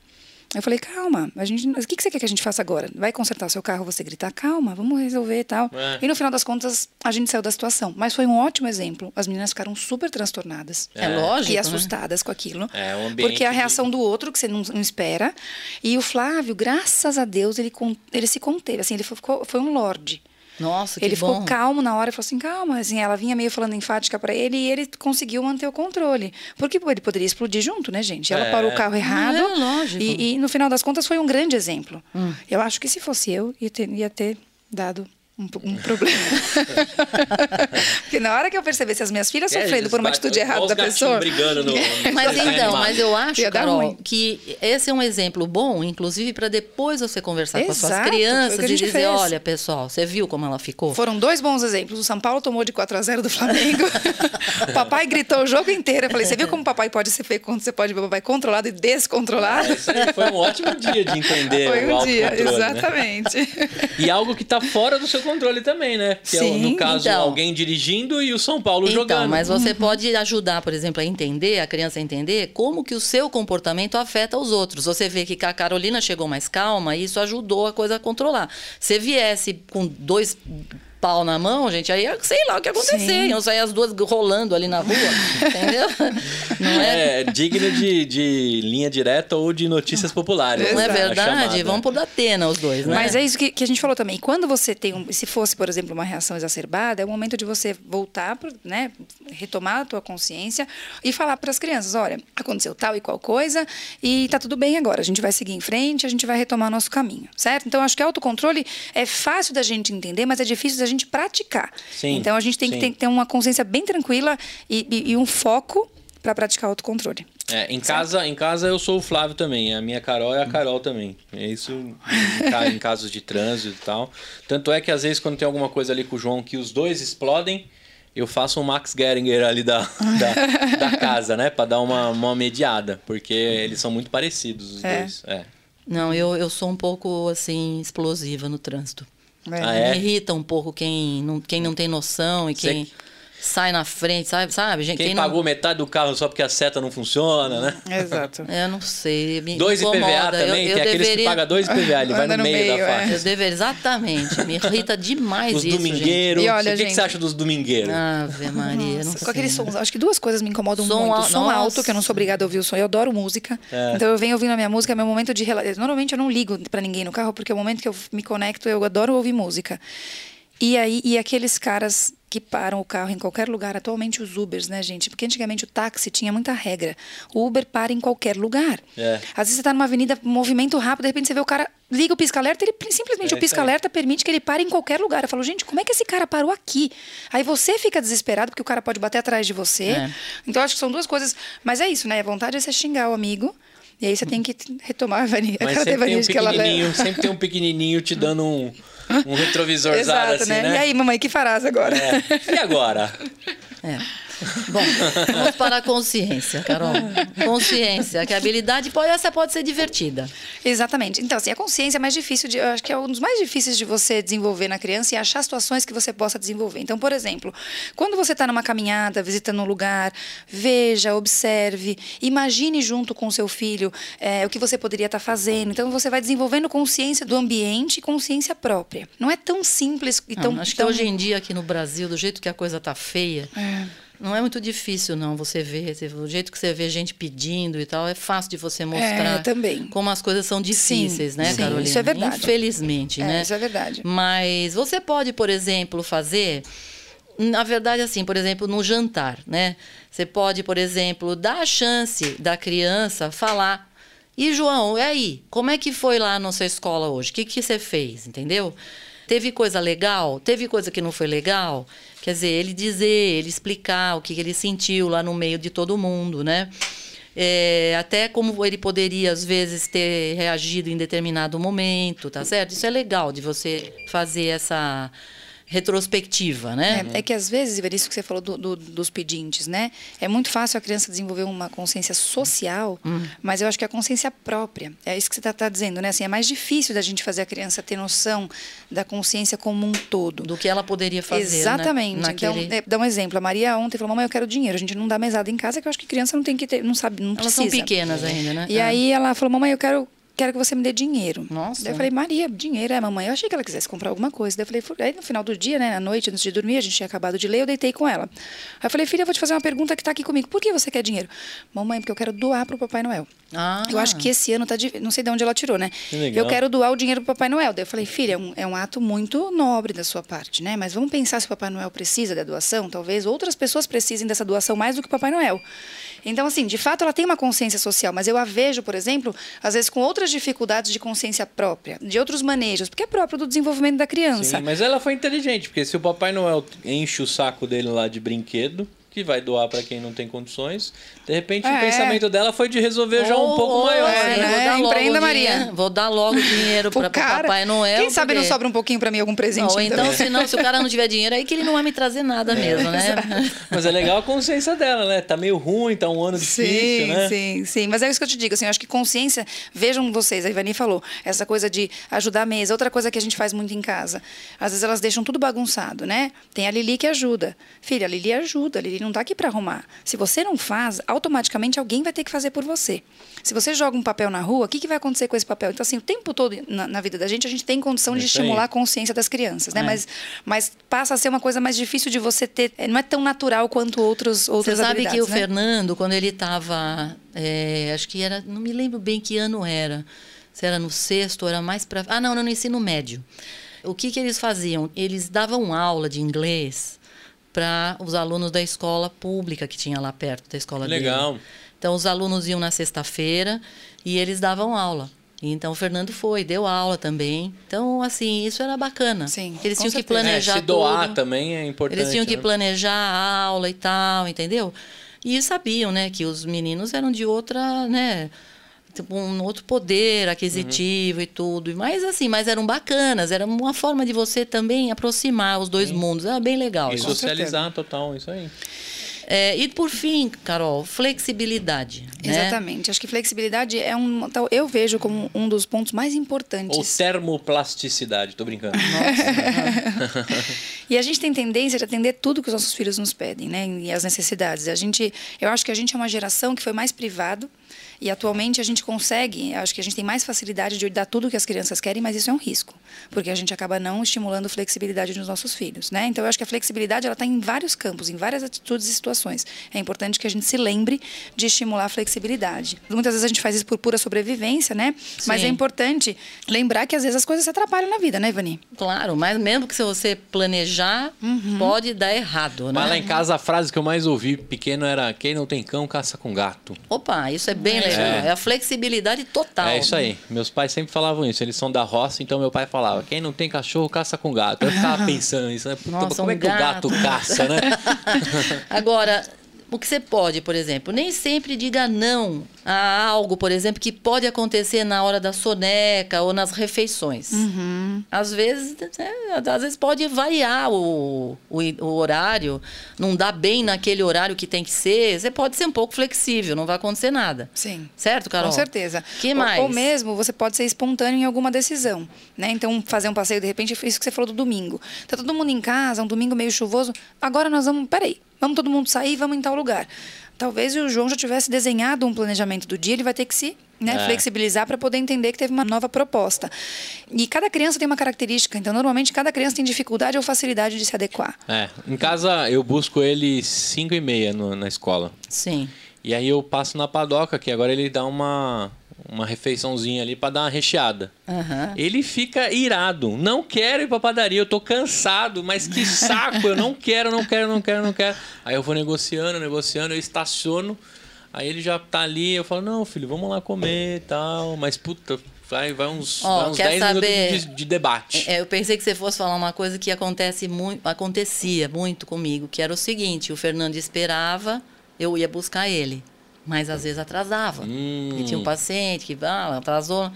Eu falei, calma, a gente, o que, que você quer que a gente faça agora? Vai consertar o seu carro, você gritar, calma, vamos resolver e tal. É. E no final das contas, a gente saiu da situação. Mas foi um ótimo exemplo. As meninas ficaram super transtornadas. É, lógico. E né? assustadas com aquilo. É, um ambiente porque a reação do outro, que você não, não espera. E o Flávio, graças a Deus, ele, ele se conteve. Assim, ele ficou, foi um lorde. Nossa, que ele bom. ficou calmo na hora e falou assim, calma. Assim, ela vinha meio falando enfática para ele e ele conseguiu manter o controle. Porque ele poderia explodir junto, né, gente? Ela É. parou o carro errado. É, lógico. E, e, no final das contas foi um grande exemplo. Hum. Eu acho que se fosse eu, ia ter, ia ter dado um, um problema. Porque na hora que eu percebesse as minhas filhas É, sofrendo por uma atitude errada da pessoa. brigando no, no Mas então, mas eu acho, Carol, ruim. que esse é um exemplo bom, inclusive, para depois você conversar com as suas Exato, crianças e dizer, fez. olha, pessoal, você viu como ela ficou? Foram dois bons exemplos. O São Paulo tomou de 4 a 0 do Flamengo. o papai gritou o jogo inteiro. Eu falei, você viu como o papai pode ser feio quando você pode ver o papai controlado e descontrolado? Aí foi um ótimo dia de entender Foi o um dia, né? exatamente. E algo que tá fora do seu controle também, né? Que é, Sim, no caso, então. alguém dirigindo e o São Paulo Então, jogando. mas você pode ajudar, por exemplo, a entender, a criança a entender como que o seu comportamento afeta os outros. Você vê que a Carolina chegou mais calma e isso ajudou a coisa a controlar. Se viesse com dois pau na mão, gente, aí sei lá o que. Sim. Iam sair as duas rolando ali na rua, entendeu? Não é? É digno de, de linha direta ou de notícias populares. Não é verdade? Vamos por Datena os dois, né? Mas é isso que, que a gente falou também. Quando você tem um, se fosse, por exemplo, uma reação exacerbada, é o momento de você voltar, pro, né, retomar a tua consciência e falar para as crianças, olha, aconteceu tal e qual coisa e tá tudo bem agora. A gente vai seguir em frente, a gente vai retomar nosso caminho, certo? Então acho que autocontrole é fácil da gente entender, mas é difícil da gente praticar. Sim, então a gente tem sim. que ter, ter uma consciência bem tranquila e, e- e um foco para praticar autocontrole. É, em casa, em casa eu sou o Flávio também. A minha Carol é a Carol também. É isso em, ca- em casos de trânsito e tal. Tanto é que às vezes quando tem alguma coisa ali com o João que os dois explodem, eu faço um Max Geringer ali da, da, da casa, né? Pra dar uma, uma mediada. Porque eles são muito parecidos, os É. dois. É. Não, eu, eu sou um pouco, assim, explosiva no trânsito. Ah, é? Me irrita um pouco quem não, quem não tem noção e Você- quem sai na frente, sabe? sabe? Gente, Quem, não- pagou metade do carro só porque a seta não funciona, né? Exato. Eu não sei. Me Dois incomoda. IPVA também, eu, eu tem aqueles que deveria, pagam dois IPVA, ele vai no no meio, meio, da é. faixa. Eu deveria, exatamente. Me irrita demais Os isso. domingueiros. E olha, o que, que gente- você acha dos domingueiros? Ave Maria, não Nossa, sei. com aqueles sons. Acho que duas coisas me incomodam Som muito. al- som nossa. alto, que eu não sou obrigada a ouvir o som. Eu adoro música. É. Então eu venho ouvindo a minha música, é meu momento de. Normalmente eu não ligo pra ninguém no carro, porque é o momento que eu me conecto, eu adoro ouvir música. E aí, e aqueles caras que param o carro em qualquer lugar, atualmente os Ubers, né, gente? Porque antigamente o táxi tinha muita regra. O Uber para em qualquer lugar. É. Às vezes você tá numa avenida, movimento rápido, de repente você vê o cara, liga o pisca-alerta, ele simplesmente, É o pisca-alerta permite que ele pare em qualquer lugar. Eu falo, gente, como é que esse cara parou aqui? Aí você fica desesperado, porque o cara pode bater atrás de você. É. Então, acho que são duas coisas. Mas é isso, né? A vontade é você xingar o amigo. E aí você tem que retomar a vania, Mas sempre tem um que ela sempre tem um pequenininho te dando um, um retrovisorzado Exato, assim, né? né? E aí, mamãe, que farás agora? É. E agora? É. Bom, vamos para a consciência, Carol. Consciência, que a habilidade pode, essa pode ser divertida. Exatamente. Então, assim, a consciência é mais difícil de. Eu acho que é um dos mais difíceis de você desenvolver na criança e achar situações que você possa desenvolver. Então, por exemplo, quando você está numa caminhada, visitando um lugar, veja, observe, imagine junto com o seu filho eh, o que você poderia estar fazendo. Então, você vai desenvolvendo consciência do ambiente e consciência própria. Não é tão simples e tão. Não, acho que tão- hoje em dia aqui no Brasil, do jeito que a coisa tá feia, É. não é muito difícil não você ver, do jeito que você vê gente pedindo e tal, é fácil de você mostrar É, também. como as coisas são difíceis, Sim, né, sim, Carolina? isso é verdade. Infelizmente, É, né? isso é verdade. Mas você pode, por exemplo, fazer na verdade, assim, por exemplo, no jantar, né? Você pode, por exemplo, dar a chance da criança falar. E, João, e aí? Como é que foi lá na sua escola hoje? O que, que você fez? Entendeu? Teve coisa legal? Teve coisa que não foi legal? Quer dizer, ele dizer, ele explicar o que ele sentiu lá no meio de todo mundo, né? É, até como ele poderia, às vezes, ter reagido em determinado momento, tá certo? Isso é legal de você fazer essa retrospectiva, né? É, é que às vezes, Iver, isso que você falou do- do- dos pedintes, né? É muito fácil a criança desenvolver uma consciência social, Hum. mas eu acho que a consciência própria. É isso que você está dizendo, né? Assim, é mais difícil da gente fazer a criança ter noção da consciência como um todo. Do que ela poderia fazer. né? Exatamente. Naquele... Então, é, dá um exemplo. A Maria ontem falou: Mamãe, eu quero dinheiro. A gente não dá mesada em casa, que eu acho que criança não tem que ter, não sabe, não Elas precisa. são pequenas ainda, né? E Ah. aí ela falou: Mamãe, eu quero quero que você me dê dinheiro. Nossa. Daí eu falei, Maria, dinheiro é mamãe. Eu achei que ela quisesse comprar alguma coisa. Daí eu falei, aí no final do dia, né, na noite, antes de dormir, a gente tinha acabado de ler, eu deitei com ela. Aí eu falei, filha, eu vou te fazer uma pergunta que tá aqui comigo. Por que você quer dinheiro? Mamãe, porque eu quero doar pro Papai Noel. Ah. Eu acho que esse ano tá. De... Não sei de onde ela tirou, né? Que legal. Eu quero doar o dinheiro pro Papai Noel. Daí eu falei, filha, é um, é um ato muito nobre da sua parte, né? Mas vamos pensar se o Papai Noel precisa da doação. Talvez outras pessoas precisem dessa doação mais do que o Papai Noel. Então, assim, de fato, ela tem uma consciência social, mas eu a vejo, por exemplo, às vezes com outras dificuldades de consciência própria, de outros manejos, porque é próprio do desenvolvimento da criança. Sim, mas ela foi inteligente, porque se o Papai Noel enche o saco dele lá de brinquedo, que vai doar pra quem não tem condições, de repente o É. pensamento dela foi de resolver já um Ou- pouco ou, maior. é, né? né? Vou dar logo Empreenda, dinheiro- Maria. Vou dar logo dinheiro Pro para cara, Papai Noel. Quem sabe não porque- sobra um pouquinho pra mim, algum presente. Não, então, também. se, não, se o cara não tiver dinheiro, aí que ele não vai me trazer nada mesmo, né? Mas é legal a consciência dela, né? Tá meio ruim, tá um ano difícil, Sim, né? sim, sim. Mas é isso que eu te digo. Assim, eu acho que consciência. Vejam vocês, a Ivani falou, essa coisa de ajudar a mesa. Outra coisa que a gente faz muito em casa. Às vezes elas deixam tudo bagunçado, né? Tem a Lili que ajuda. Filha, a Lili ajuda. A Lili não tá aqui para arrumar. Se você não faz, automaticamente alguém vai ter que fazer por você. Se você joga um papel na rua, o que, que vai acontecer com esse papel? Então, assim, o tempo todo na, na vida da gente, a gente tem condição de Isso aí. estimular a consciência das crianças, né? É. Mas, mas passa a ser uma coisa mais difícil de você ter. é, Não é tão natural quanto outros, Você outras sabe que o né? Fernando, quando ele estava, acho que era, não me lembro bem que ano era, se era no sexto, ou era mais para, ah não, não, no ensino médio. O que que eles faziam? Eles davam aula de inglês para os alunos da escola pública que tinha lá perto da escola dele. Legal. Então os alunos iam na sexta-feira e eles davam aula. Então o Fernando foi, deu aula também. Então assim, isso era bacana. Sim, Eles tinham que certeza. É, planejar se doar tudo. também é importante. Eles tinham que né? planejar a aula e tal, entendeu? E sabiam, né, que os meninos eram de outra, né, tipo, um outro poder aquisitivo e tudo. Mas assim, mas eram bacanas, era uma forma de você também aproximar os dois mundos. Era bem legal. E isso. socializar total, isso aí. É, e por fim, Carol, flexibilidade. né? Exatamente. Acho que flexibilidade é um. tal- Eu vejo como um dos pontos mais importantes. Ou termoplasticidade, tô brincando. E a gente tem tendência de atender tudo que os nossos filhos nos pedem, né? E as necessidades. A gente, eu acho que a gente é uma geração que foi mais privado e atualmente a gente consegue, acho que a gente tem mais facilidade de dar tudo que as crianças querem, mas isso é um risco, porque a gente acaba não estimulando flexibilidade nos nossos filhos, né? Então eu acho que a flexibilidade ela está em vários campos, em várias atitudes e situações. É importante que a gente se lembre de estimular a flexibilidade. Muitas vezes a gente faz isso por pura sobrevivência, né? Mas Sim. é importante lembrar que às vezes as coisas se atrapalham na vida, né, Ivani? Claro, mas mesmo que se você planejar, Uhum. pode dar errado, né? Mas lá em casa a frase que eu mais ouvi pequeno era quem não tem cão, caça com gato. Opa, isso é bem legal. É a flexibilidade total. É isso aí. Meus pais sempre falavam isso. Eles são da roça, então meu pai falava: quem não tem cachorro, caça com gato. Eu ficava pensando nisso, né? Puta, Nossa, como um é que o gato gato. caça, né? Agora, o que você pode, por exemplo, nem sempre diga não a algo, por exemplo, que pode acontecer na hora da soneca ou nas refeições. Uhum. Às vezes, né, às vezes pode variar o, o, o horário, não dá bem naquele horário que tem que ser. Você pode ser um pouco flexível, não vai acontecer nada. Sim. Certo, Carol? Com certeza. Que Ou- mais? Ou, mesmo você pode ser espontâneo em alguma decisão, né? Então fazer um passeio de repente, isso que você falou do domingo. Tá todo mundo em casa, um domingo meio chuvoso. Agora nós vamos, peraí, vamos todo mundo sair, vamos em tal lugar. Talvez o João já tivesse desenhado um planejamento do dia, ele vai ter que se né, É. flexibilizar para poder entender que teve uma nova proposta. E cada criança tem uma característica, então normalmente cada criança tem dificuldade ou facilidade de se adequar. É. Em casa eu busco ele 5 e meia no- na escola. Sim. E aí eu passo na padoca, que agora ele dá uma, uma refeiçãozinha ali pra dar uma recheada. Aham. Ele fica irado. Não quero ir pra padaria, eu tô cansado, mas que saco, eu não quero, não quero, não quero, não quero. Aí eu vou negociando, negociando, eu estaciono. Aí ele já tá ali, eu falo, não, filho, vamos lá comer e tal. Mas puta, vai, vai uns, Ó, vai uns quer 10 saber- minutos de, de debate. É, eu pensei que você fosse falar uma coisa que acontece muito, acontecia muito comigo, que era o seguinte: o Fernando esperava, eu ia buscar ele, mas às vezes atrasava. Hum. E tinha um paciente que ah, atrasou,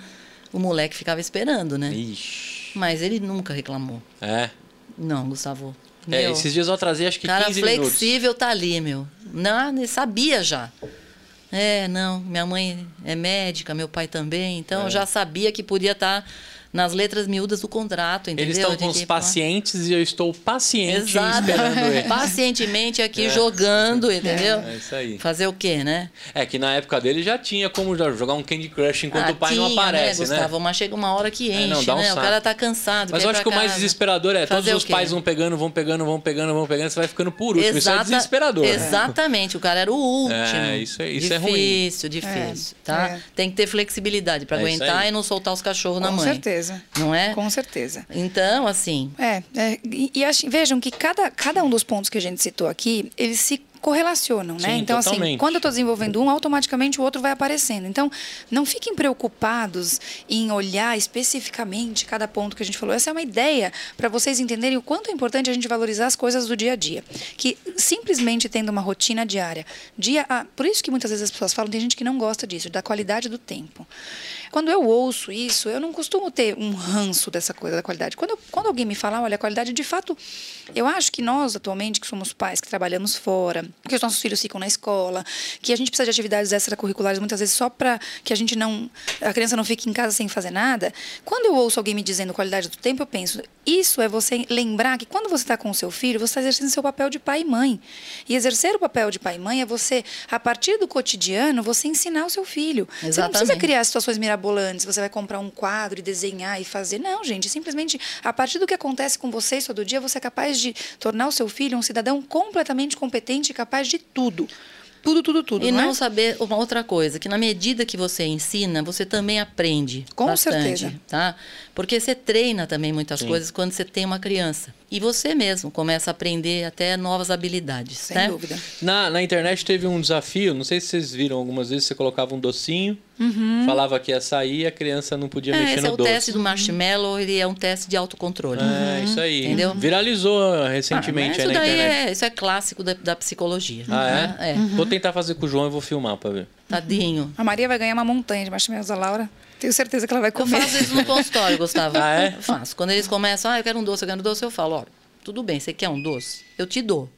o moleque ficava esperando, né? Ixi. Mas ele nunca reclamou. É. Não, Gustavo. É, Meu, esses dias eu atrasei acho que cara 15 minutos. flexível tá ali, meu. Não, sabia já. É, não, minha mãe é médica, meu pai também, então É. eu já sabia que podia estar nas letras miúdas do contrato, entendeu? Eles estão com os pacientes e eu estou paciente Exato. esperando ele. Pacientemente aqui jogando, entendeu? É isso aí. Fazer o quê, né? É que na época dele já tinha como jogar um Candy Crush enquanto Ah, o pai não tinha, aparece, né, né? Gustavo? Mas chega uma hora que É, enche, não, dá um né? O saco. cara tá cansado. Mas eu acho que o mais desesperador é todos Fazer o os pais vão pegando, vão pegando, vão pegando, vão pegando, você vai ficando por último. Isso é Exata- desesperador. Exatamente, o cara era o último. É, isso é- isso é ruim. difícil, difícil, tá? é. Tem que ter flexibilidade pra É aguentar e não soltar os cachorros na Com mãe. Certeza. Não é? Com certeza. Então, assim, É, é, e, e acho- vejam que cada, cada um dos pontos que a gente citou aqui, eles se correlacionam, né? Sim, então, totalmente. assim, quando eu estou desenvolvendo um, automaticamente o outro vai aparecendo. Então, não fiquem preocupados em olhar especificamente cada ponto que a gente falou. Essa é uma ideia para vocês entenderem o quanto é importante a gente valorizar as coisas do dia a dia. Que simplesmente tendo uma rotina diária, dia a, por isso que muitas vezes as pessoas falam, tem gente que não gosta disso, da qualidade do tempo. Quando eu ouço isso, eu não costumo ter um ranço dessa coisa da qualidade. Quando, eu- quando alguém me fala, olha, a qualidade, de fato, eu acho que nós, atualmente, que somos pais, que trabalhamos fora, que os nossos filhos ficam na escola, que a gente precisa de atividades extracurriculares muitas vezes só para que a gente não. a criança não fique em casa sem fazer nada. Quando eu ouço alguém me dizendo qualidade do tempo, eu penso, isso é você lembrar que quando você está com o seu filho, você está exercendo seu papel de pai e mãe. E exercer o papel de pai e mãe é você, a partir do cotidiano, você ensinar o seu filho. Você não precisa Exatamente. criar situações mirabolantes, você vai comprar um quadro e desenhar e fazer. Não, gente, simplesmente a partir do que acontece com vocês todo dia, você é capaz de tornar o seu filho um cidadão completamente competente e capaz de tudo. Tudo, tudo, tudo. E não, não é? saber uma outra coisa, que na medida que você ensina, você também aprende. Com bastante, certeza. Tá? Porque você treina também muitas Sim. coisas quando você tem uma criança. E você mesmo começa a aprender até novas habilidades. Sem né? dúvida. Na, na internet teve um desafio, não sei se vocês viram algumas vezes, você colocava um docinho, falava que ia sair e a criança não podia É, mexer esse no é o doce. teste do marshmallow, ele é um teste de autocontrole. É, isso aí. Entendeu? Viralizou Ah, recentemente aí isso na daí internet. é, isso é clássico da, da psicologia. Ah, né? é? É. Vou tentar fazer com o João e vou filmar pra ver. Tadinho. A Maria vai ganhar uma montanha de marshmallows da Laura. Tenho certeza que ela vai Eu comer. faço isso no consultório, Gustavo. Ah, é? Eu faço. Quando eles começam, ah, eu quero um doce, eu quero um doce, eu falo, olha, tudo bem, você quer um doce? Eu te dou.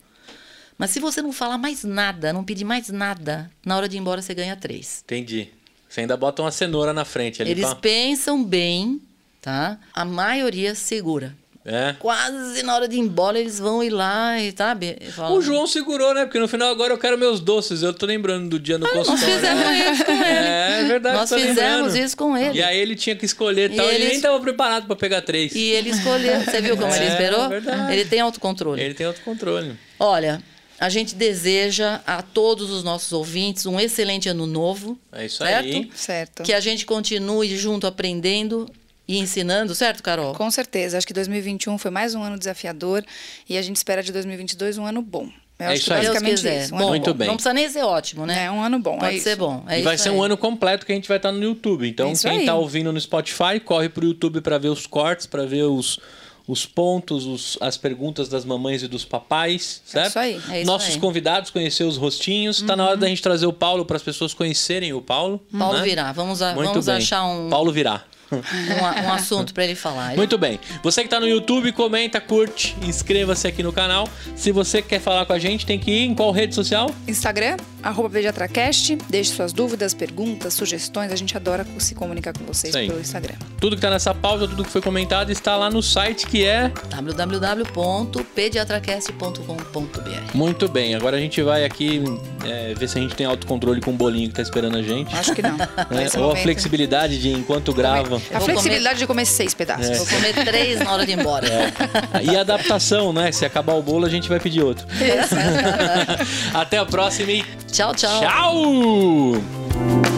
Mas se você não falar mais nada, não pedir mais nada, na hora de ir embora você ganha três. Entendi. Você ainda bota uma cenoura na frente ali. Eles pra- pensam bem, tá? A maioria segura. É. Quase na hora de ir embora, eles vão ir lá e, sabe? E falam, O João segurou, né? Porque no final agora eu quero meus doces. Eu tô lembrando do dia no Nós consultório. fizemos isso com ele. É, é verdade. Nós fizemos lembrando. isso com ele. E aí ele tinha que escolher e E tal. Ele eles- nem tava preparado pra pegar três. E ele escolheu. Você viu como ele É, esperou? verdade. Ele tem autocontrole. Ele tem outro controle. Olha, a gente deseja a todos os nossos ouvintes um excelente ano novo. É isso certo? aí. Certo. Que a gente continue junto aprendendo e ensinando, certo, Carol? Com certeza. Acho que 2021 foi mais um ano desafiador e a gente espera de 2022 um ano bom. Eu É acho isso que basicamente quiser. isso. Um Bom, Muito bom. bem. Não precisa nem ser ótimo, né? É um ano bom. Pode é ser isso. bom. É e vai isso ser aí. um ano completo que a gente vai estar no YouTube. Então, É quem aí. tá ouvindo no Spotify, corre pro YouTube pra ver os cortes, pra ver os, os pontos, os- as perguntas das mamães e dos papais, certo? isso aí. É isso Nossos aí. Uhum. convidados, conhecer os rostinhos. Tá na hora da gente trazer o Paulo para as pessoas conhecerem o Paulo. Paulo né? virá. Vamos, a- Muito vamos bem. achar um, Paulo virá. Um, a- um assunto para ele falar. Muito bem. Você que tá no YouTube, comenta, curte, inscreva-se aqui no canal. Se você quer falar com a gente, tem que ir em qual rede social? Instagram, arroba PediatraCast. Deixe suas dúvidas, perguntas, sugestões. A gente adora se comunicar com vocês aí. pelo Instagram. Tudo que tá nessa pauta, tudo que foi comentado está lá no site que é www.pediatracast.com.br muito bem. Agora a gente vai aqui é, ver se a gente tem autocontrole com o bolinho que tá esperando a gente. Acho que não. Nesse Ou a momento. flexibilidade de enquanto grava. A flexibilidade de comer seis pedaços. Vou comer três na hora de ir embora. E a adaptação, né? Se acabar o bolo, a gente vai pedir outro. Até a próxima e Tchau, tchau. tchau!